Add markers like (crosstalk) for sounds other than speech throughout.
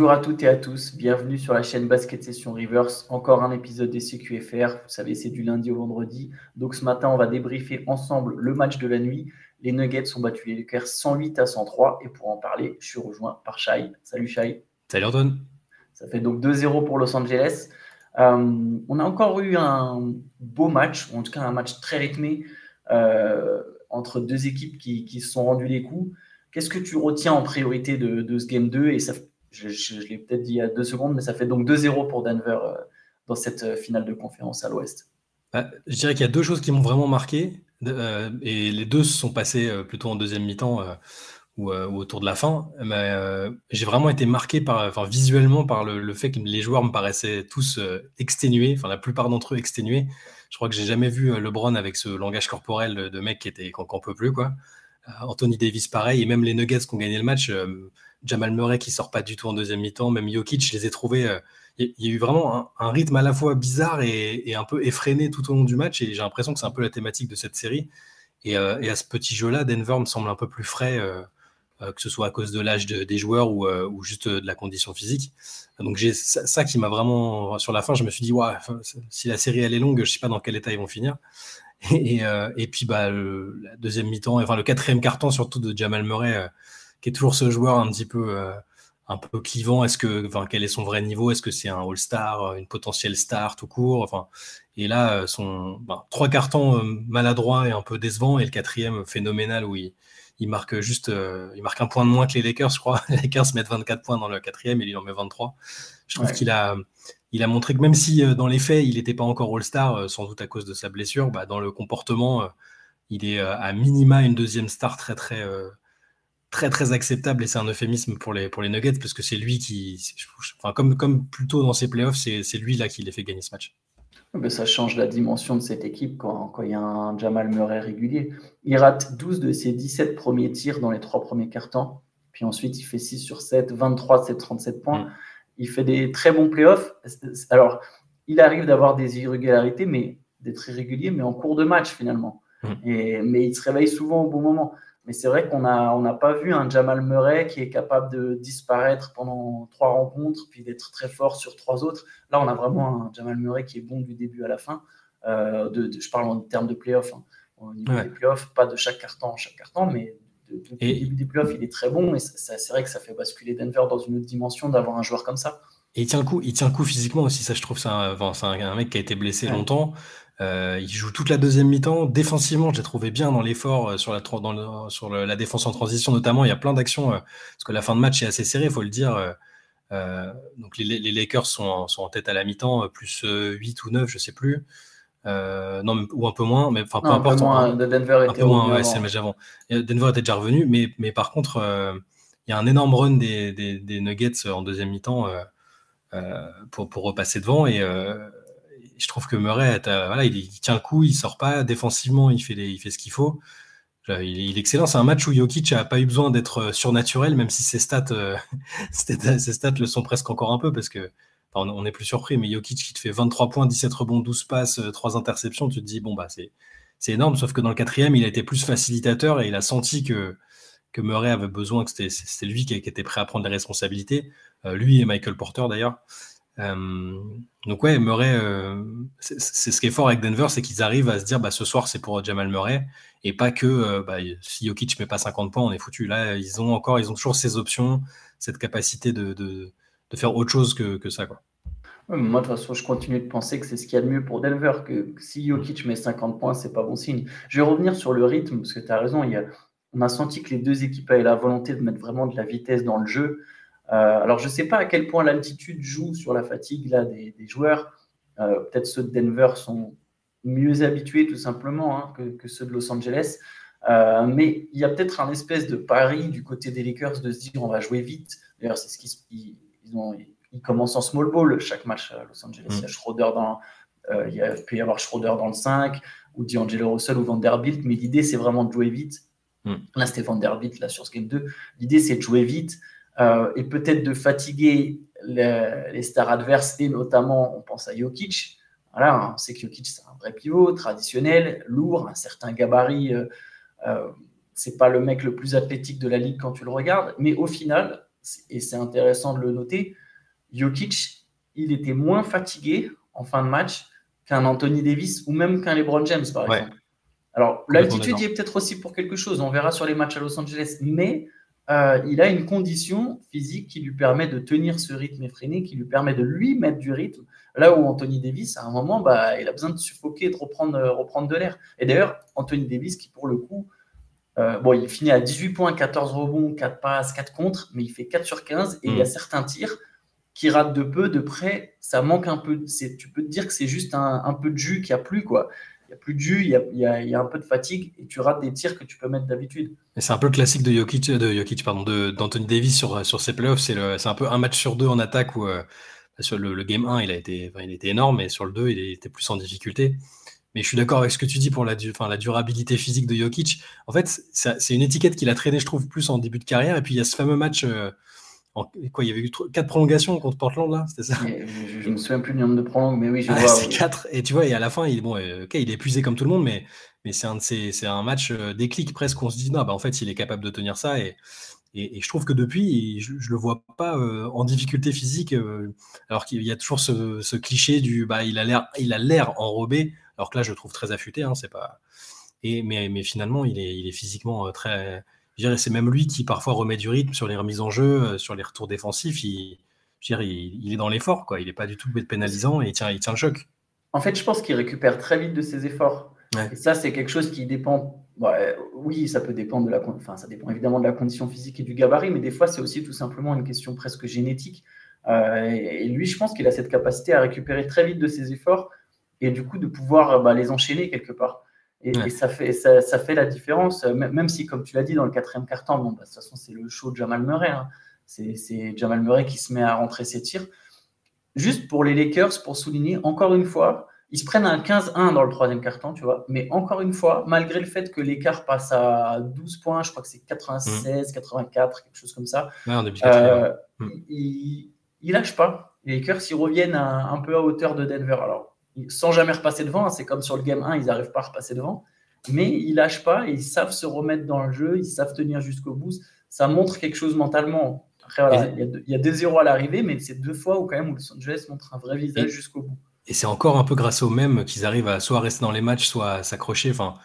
Bonjour à toutes et à tous, bienvenue sur la chaîne Basket Session Reverse. Encore un épisode des CQFR, vous savez, c'est du lundi au vendredi. Donc ce matin, on va débriefer ensemble le match de la nuit. Les Nuggets ont battu les Lakers 108 à 103 et pour en parler, je suis rejoint par Shai. Salut Shai. Salut Antoine. Ça fait donc 2-0 pour Los Angeles. Euh, on a encore eu un beau match, ou en tout cas un match très rythmé euh, entre deux équipes qui, se sont rendues les coups. Qu'est-ce que tu retiens en priorité de, ce Game 2 Et ça, je, l'ai peut-être dit il y a deux secondes, mais ça fait donc 2-0 pour Denver euh, dans cette finale de conférence à l'Ouest. Bah, je dirais qu'il y a deux choses qui m'ont vraiment marqué, et les deux se sont passées plutôt en deuxième mi-temps. Euh, ou, autour de la fin, euh, j'ai vraiment été marqué par, visuellement par le, fait que les joueurs me paraissaient tous euh, exténués, enfin la plupart d'entre eux exténués. Je crois que j'ai jamais vu LeBron avec ce langage corporel de, mec qui était qu'on peut plus quoi. Anthony Davis pareil, et même les Nuggets qui ont gagné le match, Jamal Murray qui sort pas du tout en deuxième mi-temps, même Jokic, je les ai trouvés. Il y, a eu vraiment un, rythme à la fois bizarre et, un peu effréné tout au long du match, et j'ai l'impression que c'est un peu la thématique de cette série. Et, et à ce petit jeu-là, Denver me semble un peu plus frais euh, que ce soit à cause de l'âge des joueurs ou, euh, juste de la condition physique. Donc j'ai ça, qui m'a vraiment sur la fin, je me suis dit ouais, si la série elle est longue, je sais pas dans quel état ils vont finir. Et, euh, et puis bah le, la deuxième mi-temps, enfin le quatrième carton surtout de Jamal Murray, qui est toujours ce joueur un petit peu un peu clivant. Est-ce que, enfin, quel est son vrai niveau? Est-ce que c'est un All-Star, une potentielle star tout court? Enfin, et là, son ben, trois cartons maladroits et un peu décevants, et le quatrième phénoménal où il, il marque juste euh, il marque un point de moins que les Lakers, je crois. (laughs) Les Lakers mettent 24 points dans le quatrième et il en met 23. Je trouve qu'il a, il a montré que même si euh, dans les faits, il n'était pas encore All-Star, euh, sans doute à cause de sa blessure, bah, dans le comportement, il est à minima une deuxième star très, très, très, très acceptable. Et c'est un euphémisme pour les, pour les Nuggets, parce que c'est lui qui, enfin, comme, comme plutôt dans ses playoffs, c'est lui là qui les fait gagner ce match ça change la dimension de cette équipe quand, il y a un Jamal Murray régulier. Il rate 12 de ses 17 premiers tirs dans les trois premiers quarts-temps. Puis ensuite, il fait 6 sur 7, 23, 7, 37 points. Mm. Il fait des très bons playoffs. Alors, il arrive d'avoir des irrégularités, mais d'être irrégulier, mais en cours de match finalement. Mm. Et, mais il se réveille souvent au bon moment. Mais c'est vrai qu'on n'a on pas vu un Jamal Murray qui est capable de disparaître pendant trois rencontres, puis d'être très fort sur trois autres. Là, on a vraiment un Jamal Murray qui est bon du début à la fin. Euh, de, je parle en termes de playoffs. Hein. Au niveau des playoffs, pas de chaque carton en chaque carton, mais de, et... début des playoffs, il est très bon. Et c'est vrai que ça fait basculer Denver dans une autre dimension d'avoir un joueur comme ça. Et il tient le coup, il tient le coup physiquement aussi, ça je trouve, c'est un, un, mec qui a été blessé longtemps. Euh, il joue toute la deuxième mi-temps. Défensivement, j'ai trouvé bien dans l'effort euh, sur, la, dans sur la défense en transition, notamment. Il y a plein d'actions, euh, parce que la fin de match est assez serrée, il faut le dire. donc les, Lakers sont en, sont en, tête à la mi-temps, plus 8 ou 9, je sais plus. non, ou un peu moins, mais enfin peu importe. Moins, Denver était un peu moins, ouais, c'est le match avant. Denver était déjà revenu, mais, mais par contre, il y a un énorme run des, des, des Nuggets en deuxième mi-temps pour, pour repasser devant et je trouve que Murray, voilà, il, tient le coup, il sort pas défensivement, il fait, il fait ce qu'il faut. Il, est excellent. C'est un match où Jokic n'a pas eu besoin d'être euh, surnaturel, même si ses stats, euh, (laughs) ses stats le sont presque encore un peu, parce que on n'est plus surpris, mais Jokic qui te fait 23 points, 17 rebonds, 12 passes, 3 euh, interceptions, tu te dis, bon, bah, c'est énorme. Sauf que dans le quatrième, il a été plus facilitateur et il a senti que, que Murray avait besoin, que c'était lui qui, était prêt à prendre les responsabilités. lui et Michael Porter d'ailleurs. Euh, donc ouais, Murray, euh, c'est ce qui est fort avec Denver, c'est qu'ils arrivent à se dire bah, ce soir c'est pour Jamal Murray et pas que euh, bah, si Jokic met pas 50 points, on est foutu. Là, ils ont encore, ils ont toujours ces options, cette capacité de, de, faire autre chose que, que ça. Quoi. moi, de toute façon, je continue de penser que c'est ce qu'il y a de mieux pour Denver, que si Jokic met 50 points, c'est pas bon signe. Je vais revenir sur le rythme, parce que tu as raison, il y a, on a senti que les deux équipes avaient la volonté de mettre vraiment de la vitesse dans le jeu. Euh, alors, je ne sais pas à quel point l'altitude joue sur la fatigue là, des, joueurs. Euh, peut-être ceux de Denver sont mieux habitués tout simplement hein, que, ceux de Los Angeles. Euh, mais il y a peut-être un espèce de pari du côté des Lakers de se dire on va jouer vite. D'ailleurs, c'est ce qu'ils ils, commencent en small ball chaque match à Los Angeles. Il y a mm. Schroeder dans, il y a, peut y avoir Schroeder dans le 5 ou D'Angelo Russell ou Vanderbilt, mais l'idée c'est vraiment de jouer vite. Mm. Là, c'était Vanderbilt là, sur ce game 2. L'idée c'est de jouer vite. Euh, et peut-être de fatiguer les, stars adverses, et notamment, on pense à Jokic. Voilà, on sait que Jokic, c'est un vrai pivot, traditionnel, lourd, un certain gabarit. Euh, euh, c'est pas le mec le plus athlétique de la ligue quand tu le regardes, mais au final, et c'est intéressant de le noter, Jokic, il était moins fatigué en fin de match qu'un Anthony Davis ou même qu'un LeBron James, par exemple. Alors, l'altitude y est peut-être aussi pour quelque chose, on verra sur les matchs à Los Angeles, mais euh, il a une condition physique qui lui permet de tenir ce rythme effréné, qui lui permet de lui mettre du rythme. Là où Anthony Davis, à un moment, bah, il a besoin de suffoquer de reprendre, euh, reprendre de l'air. Et d'ailleurs, Anthony Davis, qui pour le coup, euh, bon, il finit à 18 points, 14 rebonds, 4 passes, 4 contre, mais il fait 4 sur 15 et il y a mm. certains tirs qui ratent de peu, de près, ça manque un peu. Tu peux te dire que c'est juste un, un, peu de jus qui a plus, quoi il n'y a plus de jus, il y a, y a, un peu de fatigue et tu rates des tirs que tu peux mettre d'habitude. C'est un peu le classique de Jokic, de Jokic pardon, d'Anthony Davis sur, sur ses playoffs. C'est un peu un match sur deux en attaque où euh, le, game 1, il a été, il était énorme et sur le 2, il était plus en difficulté. Mais je suis d'accord avec ce que tu dis pour la, la durabilité physique de Jokic. En fait, c'est une étiquette qu'il a traîné, je trouve, plus en début de carrière. Et puis il y a ce fameux match. Euh, quoi, il y avait eu quatre prolongations contre Portland là, c'était ça? Je, ne me souviens plus du nombre de prolongations, mais oui, je ah, vois. C'est quatre. Et tu vois, et à la fin, il, bon, euh, il est épuisé comme tout le monde, mais, mais c'est un c'est un match euh, déclic presque. On se dit non, bah en fait, il est capable de tenir ça et et, je trouve que depuis, je, ne le vois pas euh, en difficulté physique, alors qu'il y a toujours ce, cliché du bah il a l'air il a l'air enrobé, alors que là je le trouve très affûté, hein, c'est pas. Et mais, mais finalement, il est il est physiquement très c'est même lui qui parfois remet du rythme sur les remises en jeu, euh, sur les retours défensifs. Il, il, est dans l'effort, quoi. Il n'est pas du tout pénalisant et il tient, il tient le choc. En fait, je pense qu'il récupère très vite de ses efforts. Et ça, c'est quelque chose qui dépend. oui, ça peut dépendre de la. Enfin, ça dépend évidemment de la condition physique et du gabarit, mais des fois, c'est aussi tout simplement une question presque génétique. Euh, et, lui, je pense qu'il a cette capacité à récupérer très vite de ses efforts et du coup de pouvoir bah, les enchaîner quelque part. Et, ça, fait, ça, ça, fait la différence, même si, comme tu l'as dit, dans le quatrième quart-temps, bon, bah, de toute façon, c'est le show de Jamal Murray. Hein. C'est Jamal Murray qui se met à rentrer ses tirs. Juste pour les Lakers, pour souligner, encore une fois, ils se prennent un 15-1 dans le troisième quart-temps, tu vois. Mais encore une fois, malgré le fait que l'écart passe à 12 points, je crois que c'est 96, 84, quelque chose comme ça, euh, mmh. ils, ne lâchent pas. Les Lakers, ils reviennent un peu à hauteur de Denver. Alors, sans jamais repasser devant. Hein. C'est comme sur le game 1, ils n'arrivent pas à repasser devant. Mais ils lâchent pas, ils savent se remettre dans le jeu, ils savent tenir jusqu'au bout. Ça montre quelque chose mentalement. il y a deux 0 à l'arrivée, mais c'est deux fois où quand même Los Angeles montre un vrai visage jusqu'au bout. Et c'est encore un peu grâce au même qu'ils arrivent à soit rester dans les matchs, soit à s'accrocher. Enfin,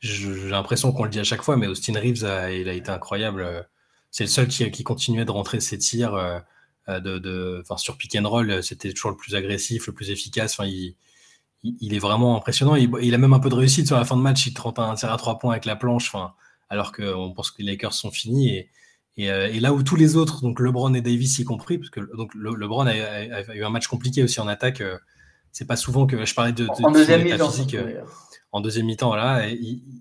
j'ai l'impression qu'on le dit à chaque fois, mais Austin Reeves, a, il a été incroyable. C'est le seul qui, qui, continuait de rentrer ses tirs euh, de, de, sur pick and roll. C'était toujours le plus agressif, le plus efficace. Enfin, il, il, est vraiment impressionnant. Il, a même un peu de réussite sur la fin de match. Il tente un tir à trois points avec la planche, enfin, alors qu'on pense que les Lakers sont finis. Euh, et, là où tous les autres, donc LeBron et Davis y compris, parce que donc LeBron a, eu un match compliqué aussi en attaque. Euh, c'est pas souvent que je parlais de, en deuxième mi-temps. Euh, en deuxième mi-temps, voilà.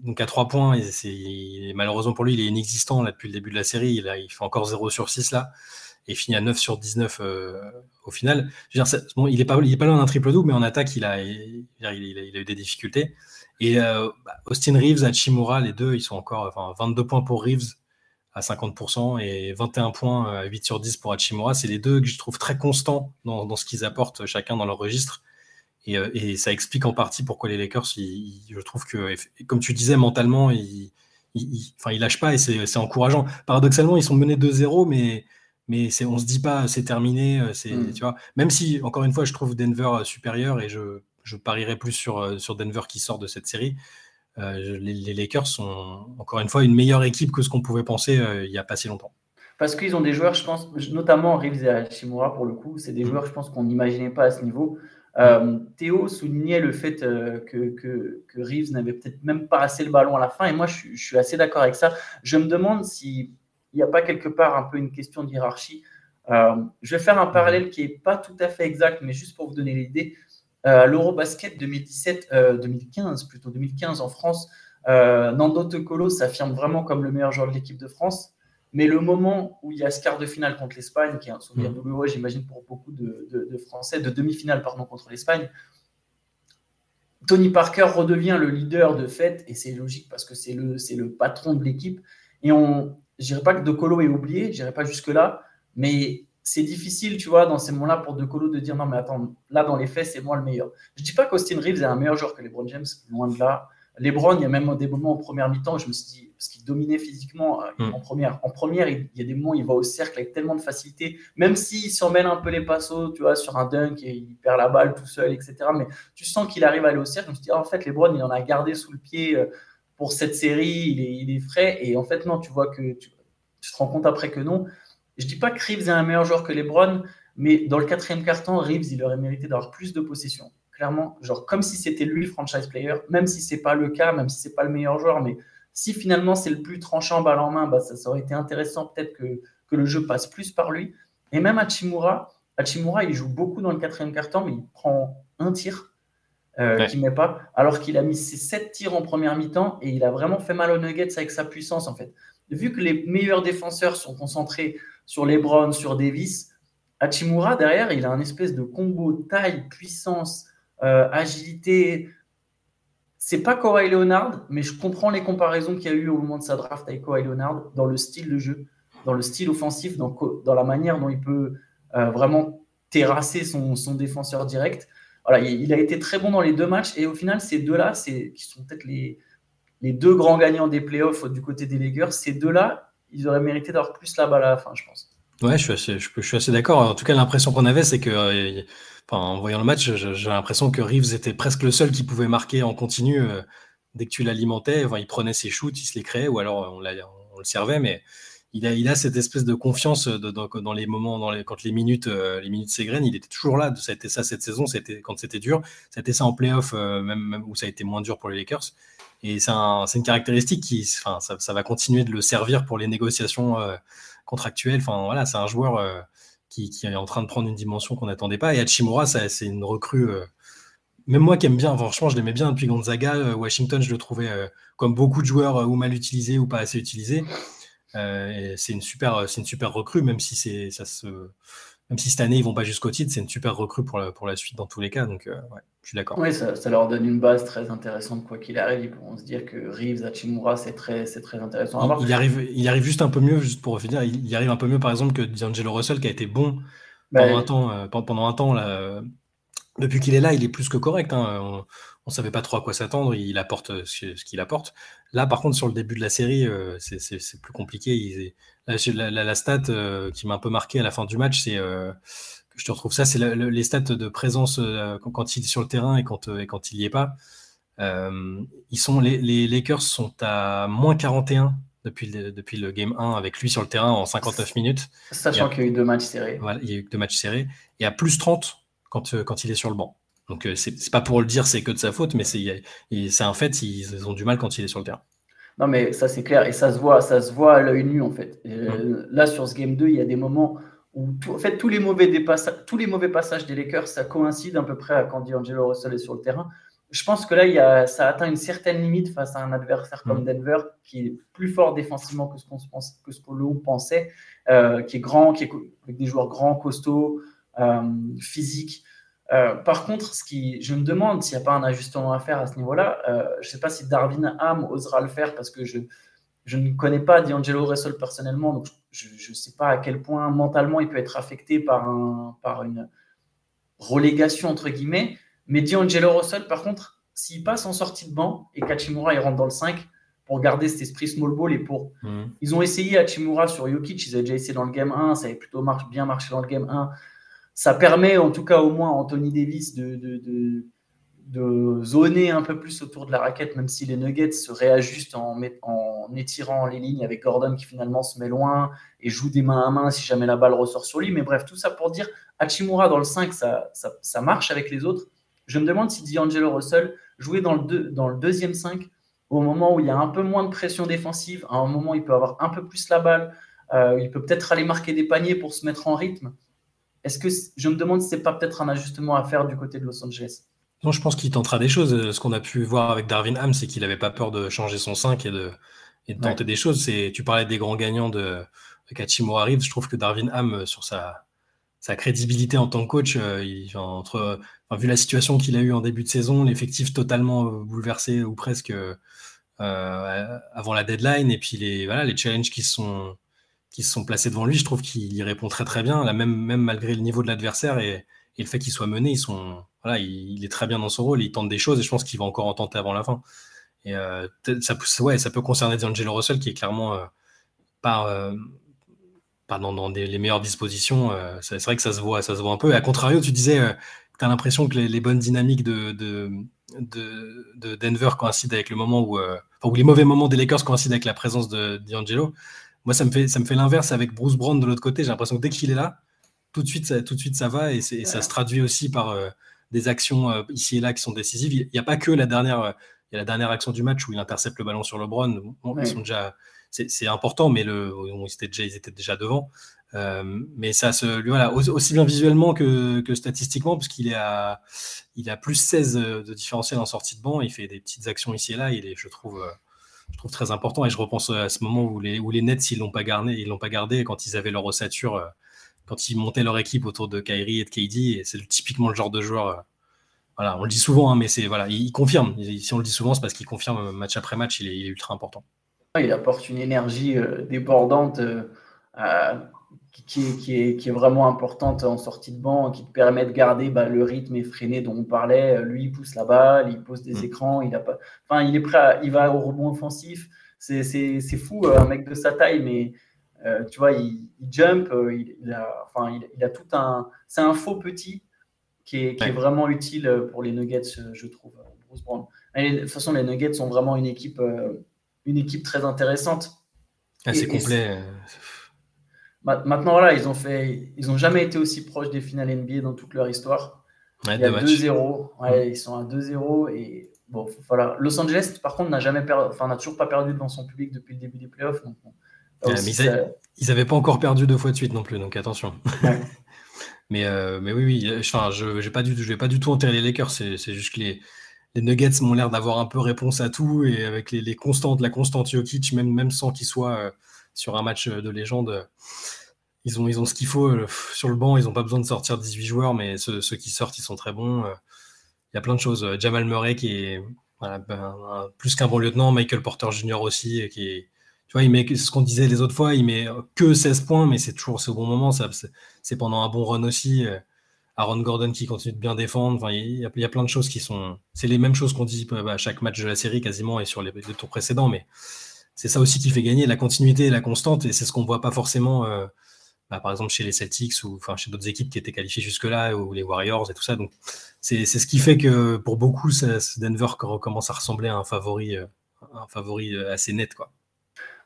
donc à trois points, et malheureusement pour lui, il est inexistant là depuis le début de la série. Il, il fait encore 0 sur 6 là et finit à 9 sur 19 euh, au final. Je veux dire, bon, il n'est pas, est loin d'un triple-double, mais en attaque, il a, il, il a, eu des difficultés. Et euh, bah, Austin Reeves, Hachimura, les deux, ils sont encore enfin, 22 points pour Reeves à 50% et 21 points à 8 sur 10 pour Hachimura. C'est les deux que je trouve très constants dans, dans ce qu'ils apportent chacun dans leur registre. Et, euh, et, ça explique en partie pourquoi les Lakers, je trouve que, comme tu disais, mentalement, ils, ils, enfin, ils lâchent pas et c'est encourageant. Paradoxalement, ils sont menés 2-0, mais mais c'est, on se dit pas c'est terminé, euh, c'est, hmm. tu vois. Même si, encore une fois, je trouve Denver euh, supérieur et je, je parierais plus sur, euh, sur Denver qui sort de cette série. les, Lakers sont encore une fois une meilleure équipe que ce qu'on pouvait penser il n'y a pas si longtemps. Parce qu'ils ont des joueurs, je pense, notamment Reeves et Hachimura pour le coup, c'est des hmm. joueurs, je pense, qu'on n'imaginait pas à ce niveau. Hmm. Théo soulignait le fait que, que, que, Reeves n'avait peut-être même pas assez le ballon à la fin, et moi je, je suis assez d'accord avec ça. Je me demande si il n'y a pas quelque part un peu une question de hiérarchie. Euh, je vais faire un parallèle qui n'est pas tout à fait exact, mais juste pour vous donner l'idée. Euh, L'Eurobasket 2017, 2015 euh, plutôt 2015 en France, Nando Tecolo s'affirme vraiment comme le meilleur joueur de l'équipe de France. Mais le moment où il y a ce quart de finale contre l'Espagne, qui est un souvenir mmh. douloureux, j'imagine, pour beaucoup de, de Français, de demi-finale pardon, contre l'Espagne, Tony Parker redevient le leader de fait, et c'est logique parce que c'est le, le patron de l'équipe. Et on, je dirais pas que De Colo est oublié, je dirais pas jusque-là, mais c'est difficile, tu vois, dans ces moments-là pour De Colo de dire non, mais attends, là, dans les faits, c'est moi le meilleur. Je dis pas qu'Austin Reeves est un meilleur joueur que LeBron James, loin de là. LeBron, il y a même des moments en première mi-temps, je me suis dit, parce qu'il dominait physiquement euh, mm. en première. En première, il, y a des moments où il va au cercle avec tellement de facilité, même s'il s'emmène un peu les passos, tu vois, sur un dunk et il perd la balle tout seul, etc. Mais tu sens qu'il arrive à aller au cercle. Je me suis dit, ah, en fait, LeBron, il en a gardé sous le pied euh, pour cette série, il est, frais. Et en fait, non, tu vois que tu, te rends compte après que non. Je dis pas que Reeves est un meilleur joueur que LeBron, mais dans le quatrième quart-temps, Reeves, il aurait mérité d'avoir plus de possession clairement, genre comme si c'était lui le franchise player, même si c'est pas le cas, même si c'est pas le meilleur joueur, mais si finalement c'est le plus tranchant balle en main, bah, ça, aurait été intéressant peut-être que, que, le jeu passe plus par lui. Et même Hachimura, Hachimura, il joue beaucoup dans le quatrième quart-temps, mais il prend un tir euh, qui met pas, alors qu'il a mis ses sept tirs en première mi-temps et il a vraiment fait mal aux Nuggets avec sa puissance en fait. Vu que les meilleurs défenseurs sont concentrés sur LeBron, sur Davis, Hachimura derrière, il a un espèce de combo taille, puissance, euh, agilité. C'est pas Kawhi Leonard, mais je comprends les comparaisons qu'il y a eu au moment de sa draft avec Kawhi Leonard dans le style de jeu, dans le style offensif, dans, dans la manière dont il peut euh, vraiment terrasser son, son, défenseur direct. Voilà, il, a été très bon dans les deux matchs et au final, ces deux-là, qui sont peut-être les, les deux grands gagnants des playoffs du côté des Lakers, ces deux-là, ils auraient mérité d'avoir plus la balle à la fin, je pense. Ouais, je suis assez, je, assez d'accord. En tout cas, l'impression qu'on avait, c'est que euh, en voyant le match, j'ai l'impression que Reeves était presque le seul qui pouvait marquer en continu euh, dès que tu l'alimentais. il prenait ses shoots, il se les créait, ou alors on, le servait, mais il a, cette espèce de confiance dans, les moments, quand les minutes, euh, les minutes s'égrènent, il était toujours là. Ça a été ça cette saison, c'était quand c'était dur. Ça a été ça en playoff, euh, même, où ça a été moins dur pour les Lakers. Et c'est une caractéristique qui, ça, va continuer de le servir pour les négociations contractuelles. Enfin, voilà, c'est un joueur qui, est en train de prendre une dimension qu'on n'attendait pas. Et Hachimura, c'est une recrue. Euh, même moi qui aime bien, franchement, je l'aimais bien depuis Gonzaga. Euh, Washington, je le trouvais euh, comme beaucoup de joueurs ou mal utilisés ou pas assez utilisés. c'est une super, c'est une super recrue, même si c'est ça se même si cette année ils vont pas jusqu'au titre, c'est une super recrue pour la, pour la suite dans tous les cas. Donc, euh, ouais, je suis d'accord. Oui, ça, leur donne une base très intéressante quoi qu'il arrive. Ils pourront se dire que Reeves, Hachimura, c'est très, c'est très intéressant voir. Il, arrive, il arrive juste un peu mieux, juste pour finir, il, il arrive un peu mieux par exemple que D'Angelo Russell qui a été bon pendant un temps, euh, pendant un temps là, depuis qu'il est là, il est plus que correct. Hein. On, on savait pas trop à quoi s'attendre. Il apporte ce, qu'il apporte. Là, par contre, sur le début de la série, euh, c'est plus compliqué. la, la, stat euh, qui m'a un peu marqué à la fin du match, c'est euh, que je te retrouve ça, c'est les stats de présence quand, il est sur le terrain et quand, et quand il y est pas. ils sont, les, les, Lakers sont à moins 41 depuis le, depuis le game 1 avec lui sur le terrain en 59 minutes. Sachant qu'il y a eu deux matchs serrés. Voilà, il y a eu deux matchs serrés. Et à plus 30 quand, quand il est sur le banc. Donc euh, c'est pas pour le dire c'est que de sa faute, mais c'est un fait, ils ont du mal quand il est sur le terrain. Non mais ça c'est clair et ça se voit, ça se voit à l'œil nu en fait. Euh, là sur ce game 2, il y a des moments où en fait tous les mauvais tous les mauvais passages des Lakers, ça coïncide à peu près à quand D'Angelo Russell est sur le terrain. Je pense que là, il y a, ça atteint une certaine limite face à un adversaire comme mm. Denver, qui est plus fort défensivement que ce qu'on pense, que ce qu'on pensait, euh, qui est grand, qui est avec des joueurs grands, costauds, physiques. Euh, par contre, ce qui, je me demande s'il n'y a pas un ajustement à faire à ce niveau-là. Euh, je ne sais pas si Darwin Ham osera le faire parce que je, je ne connais pas D'Angelo Russell personnellement, donc je ne sais pas à quel point mentalement il peut être affecté par, un, par une relégation entre guillemets. Mais D'Angelo Russell, par contre, s'il passe en sortie de banc et qu'Achimura il rentre dans le 5 pour garder cet esprit small ball et pour. Mmh. Ils ont essayé Hachimura sur Jokic, ils avaient déjà essayé dans le game 1, ça avait plutôt bien marché dans le game 1 ça permet en tout cas au moins à Anthony Davis de, de, de, zoner un peu plus autour de la raquette, même si les Nuggets se réajustent en, en étirant les lignes avec Gordon qui finalement se met loin et joue des mains à main si jamais la balle ressort sur lui. Mais bref, tout ça pour dire, Hachimura dans le 5, ça, ça, marche avec les autres. Je me demande si D'Angelo Russell jouait dans le, dans le deuxième 5 au moment où il y a un peu moins de pression défensive, à un moment où il peut avoir un peu plus la balle, euh, il peut peut-être aller marquer des paniers pour se mettre en rythme. Est-ce que je me demande si c'est pas peut-être un ajustement à faire du côté de Los Angeles Non, je pense qu'il tentera des choses. Ce qu'on a pu voir avec Darwin Ham, c'est qu'il n'avait pas peur de changer son 5 et de, tenter des choses. Tu parlais des grands gagnants de, Kachimura Reeves. Je trouve que Darwin Ham, euh, sur sa, crédibilité en tant que coach, euh, entre, vu la situation qu'il a eue en début de saison, l'effectif totalement euh, bouleversé ou presque avant la deadline, et puis les, voilà, les challenges qui sont qui se sont placés devant lui, je trouve qu'il y répond très très bien, même, malgré le niveau de l'adversaire et, le fait qu'il soit mené, ils sont, voilà, il, est très bien dans son rôle, il tente des choses et je pense qu'il va encore en tenter avant la fin. Et ça, ouais, ça peut concerner D'Angelo Russell qui est clairement pas, pas dans, les meilleures dispositions. c'est vrai que ça se voit, ça se voit un peu. Et à contrario, tu disais tu as l'impression que les, bonnes dynamiques de, de, Denver coïncident avec le moment où, où les mauvais moments des Lakers coïncident avec la présence de D'Angelo. Moi, ça me fait, ça me fait l'inverse avec Bruce Brown de l'autre côté. J'ai l'impression que dès qu'il est là, tout de suite, ça, tout de suite, ça va et, ça se traduit aussi par euh, des actions euh, ici et là qui sont décisives. Il n'y a pas que la dernière, euh, il y a la dernière action du match où il intercepte le ballon sur le Bon, ils sont déjà, c'est important, mais le, ils, étaient déjà, ils étaient déjà devant. mais ça se, lui, voilà, aussi bien visuellement que, que statistiquement, puisqu'il est à, il a plus 16 de différentiel en sortie de banc. Il fait des petites actions ici et là. Il est, je trouve je trouve très important. Et je repense à ce moment où les, Nets, ils l'ont pas gardé, ils l'ont pas gardé quand ils avaient leur ossature, euh, quand ils montaient leur équipe autour de Kyrie et de KD. C'est typiquement le genre de joueur. Euh, voilà, on le dit souvent, hein, mais c'est voilà, il, confirme. Si on le dit souvent, c'est parce qu'il confirme euh, match après match. Il est, ultra important. Il apporte une énergie débordante qui, est, vraiment importante en sortie de banc, qui te permet de garder bah, le rythme effréné dont on parlait. Lui, il pousse la balle, il pose des mm. écrans, il a pas, enfin, il est prêt, il va au rebond offensif. C'est fou, euh, un mec de sa taille, mais euh, tu vois, il, jump, euh, il, a, enfin, il, a tout un, c'est un faux petit qui est, vraiment utile pour les Nuggets, je trouve. Bruce Brown. de toute façon, les Nuggets sont vraiment une équipe, une équipe très intéressante. Ah, c'est complet. Maintenant, voilà, ils ont fait, ils ont jamais été aussi proches des finales NBA dans toute leur histoire. il y a 2-0. Ouais, Ils sont à 2-0 et bon, voilà. Los Angeles, par contre, n'a jamais perdu, enfin, n'a toujours pas perdu devant son public depuis le début des playoffs. Donc, ils n'avaient pas encore perdu deux fois de suite non plus, donc attention. (laughs) mais, euh, mais oui, oui. Enfin, je ne pas du, je vais pas du tout enterrer les Lakers. C'est juste que les, les Nuggets m'ont l'air d'avoir un peu réponse à tout et avec les, les constantes, la constante Jokic, même, même sans qu'il soit euh, sur un match de légende. Ils ont, ils ont ce qu'il faut euh, sur le banc. Ils n'ont pas besoin de sortir 18 joueurs, mais ceux, qui sortent, ils sont très bons. Euh, il y a plein de choses. Euh, Jamal Murray qui est ben, plus qu'un bon lieutenant. Michael Porter Jr. aussi, qui est, tu vois, il met ce qu'on disait les autres fois, il met que 16 points, mais c'est toujours au bon moment. C'est pendant un bon run aussi. Aaron Gordon qui continue de bien défendre. Enfin, il, y a, il, y a, plein de choses qui sont. C'est les mêmes choses qu'on dit à chaque match de la série quasiment et sur les, tours précédents, mais c'est ça aussi qui fait gagner la continuité et la constante, et c'est ce qu'on voit pas forcément, euh, bah, par exemple chez les Celtics ou chez d'autres équipes qui étaient qualifiées jusque-là, ou les Warriors et tout ça. Donc c'est ce qui fait que pour beaucoup, Denver recommence à ressembler à un favori, euh, un favori euh, assez net, quoi.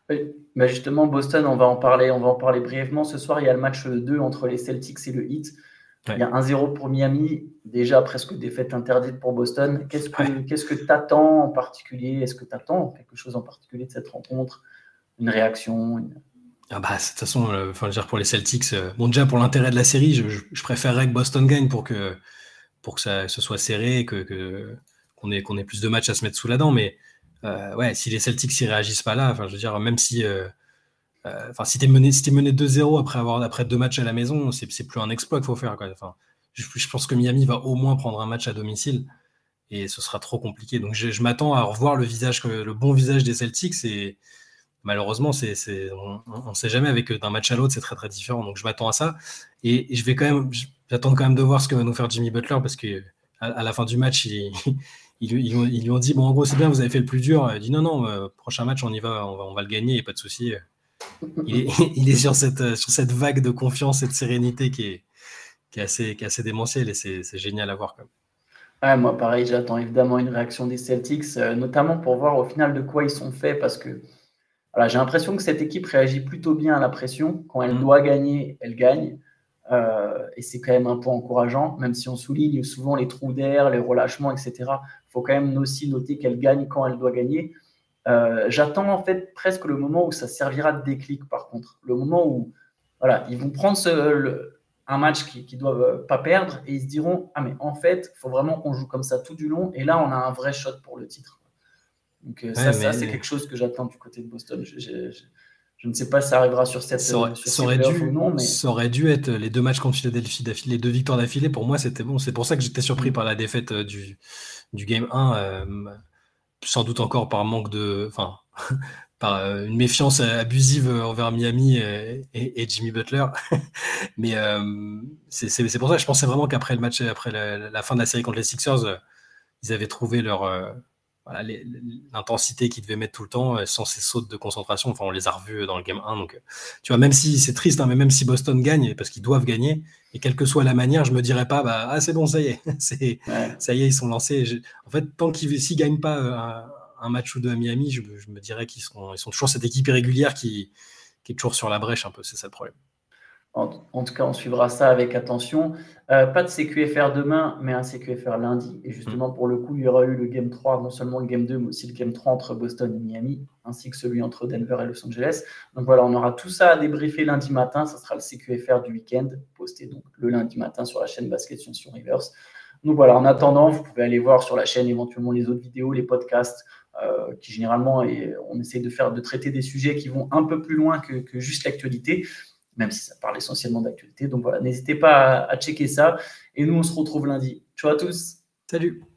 Oui. Bah, justement, Boston, on va en parler, on va en parler brièvement. Ce soir, il y a le match 2 entre les Celtics et le Heat. Il y a 1-0 pour Miami, déjà presque défaite interdite pour Boston. Qu'est-ce que tu attends en particulier? Est-ce que tu attends quelque chose en particulier de cette rencontre? Une réaction ah bah, de toute façon, euh, enfin, dire pour les Celtics, euh, bon, déjà pour l'intérêt de la série, je, préférerais que Boston gagne pour que, pour que ça ce soit serré, que, qu'on ait, qu'on ait plus de matchs à se mettre sous la dent. Mais euh, ouais, si les Celtics ne réagissent pas là, enfin, je veux dire, même si euh, enfin, si tu es mené, si mené 2-0 après avoir après deux matchs à la maison, c'est plus un exploit qu'il faut faire. Enfin, je, pense que Miami va au moins prendre un match à domicile et ce sera trop compliqué. Donc je, m'attends à revoir le visage, le bon visage des Celtics malheureusement, c'est, on ne sait jamais avec d'un match à l'autre, c'est très très différent. Donc je m'attends à ça et, je vais quand même, j'attends quand même de voir ce que va nous faire Jimmy Butler parce que à, la fin du match, il, (laughs) ils, lui ont dit bon en gros c'est bien, vous avez fait le plus dur. Il dit non non, euh, prochain match on y va, on va, on va le gagner, pas de souci (laughs) il est, sur, cette, sur cette vague de confiance et de sérénité qui est, qui est, assez, qui est assez démentielle et c'est génial à voir. Ouais, moi, pareil, j'attends évidemment une réaction des Celtics, euh, notamment pour voir au final de quoi ils sont faits parce que voilà, j'ai l'impression que cette équipe réagit plutôt bien à la pression. Quand elle mm. doit gagner, elle gagne. Euh, et c'est quand même un point encourageant, même si on souligne souvent les trous d'air, les relâchements, etc. Il faut quand même aussi noter qu'elle gagne quand elle doit gagner. Euh, j'attends en fait presque le moment où ça servira de déclic, par contre. Le moment où voilà, ils vont prendre un match qu'ils ne doivent euh, pas perdre et ils se diront Ah, mais en fait, il faut vraiment qu'on joue comme ça tout du long. Et là, on a un vrai shot pour le titre. Donc, euh, ça, c'est quelque chose que j'attends du côté de Boston. Je, ne sais pas si ça arrivera sur cette ça aurait, ça aurait dû, ou non, mais... ça aurait dû être les deux matchs contre Philadelphie d'affilée, les deux victoires d'affilée. Pour moi, c'était bon. C'est pour ça que j'étais surpris mm. par la défaite du, du Game 1 sans doute encore par manque de, enfin, (laughs) par euh, une méfiance abusive envers Miami et, Jimmy Butler. (laughs) Mais euh, c'est pour ça que je pensais vraiment qu'après le match, après la, fin de la série contre les Sixers, euh, ils avaient trouvé leur, l'intensité qu'ils devaient mettre tout le temps sans ces sautes de concentration. Enfin, on les a revus dans le game 1. Donc, tu vois, même si c'est triste, hein, mais même si Boston gagne, parce qu'ils doivent gagner, et quelle que soit la manière, je me dirais pas, bah, ah, c'est bon, ça y est, (laughs) c'est, ça y est, ils sont lancés. en fait, tant qu'ils ne gagnent pas un, match ou deux à Miami, je, me dirais qu'ils sont, ils sont toujours cette équipe irrégulière qui, qui est toujours sur la brèche un peu. C'est ça le problème. En, tout cas, on suivra ça avec attention. Euh, pas de CQFR demain, mais un CQFR lundi. Et justement, pour le coup, il y aura eu le Game 3, non seulement le Game 2, mais aussi le Game 3 entre Boston et Miami, ainsi que celui entre Denver et Los Angeles. Donc voilà, on aura tout ça à débriefer lundi matin. Ça sera le CQFR du week-end, posté donc le lundi matin sur la chaîne Basket sur Rivers. Donc voilà, en attendant, vous pouvez aller voir sur la chaîne éventuellement les autres vidéos, les podcasts, euh, qui généralement, on essaie de faire, de traiter des sujets qui vont un peu plus loin que juste l'actualité même si ça parle essentiellement d'actualité. Donc voilà, n'hésitez pas à, checker ça. Et nous, on se retrouve lundi. Ciao à tous. Salut.